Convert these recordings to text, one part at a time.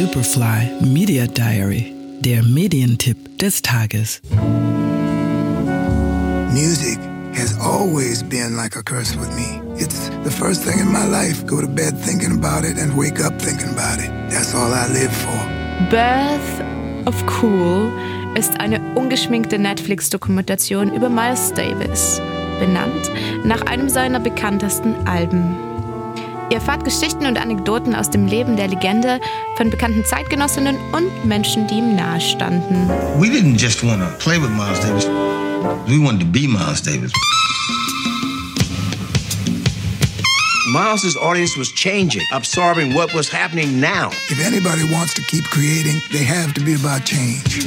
Superfly Media Diary, der Medientipp des Tages. Music has always been like a curse with me. It's the first thing in my life. Go to bed thinking about it and wake up thinking about it. That's all I live for. Birth of Cool ist eine ungeschminkte Netflix-Dokumentation über Miles Davis, benannt nach einem seiner bekanntesten Alben. Ihr erfahrt Geschichten und Anekdoten aus dem Leben der Legende von bekannten Zeitgenossinnen und Menschen, die ihm nahestanden. We didn't just want to play with Miles Davis. We wanted to be Miles Davis. Miles's audience was changing, absorbing what was happening now. If anybody wants to keep creating, they have to be about change.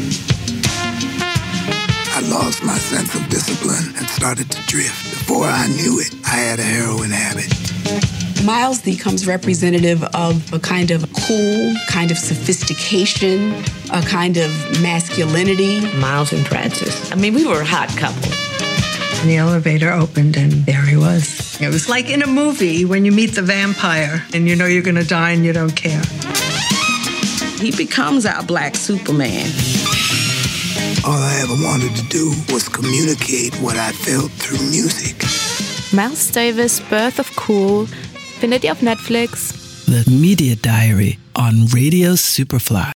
I lost my sense of discipline and started to drift. Before I knew it, I had a heroin habit. Miles becomes representative of a kind of cool, kind of sophistication, a kind of masculinity. Miles and Frances. I mean, we were a hot couple. And the elevator opened, and there he was. It was like in a movie when you meet the vampire and you know you're going to die and you don't care. He becomes our black Superman. All I ever wanted to do was communicate what I felt through music. Miles Davis Birth of Cool findet ihr auf Netflix. The Media Diary on Radio Superfly.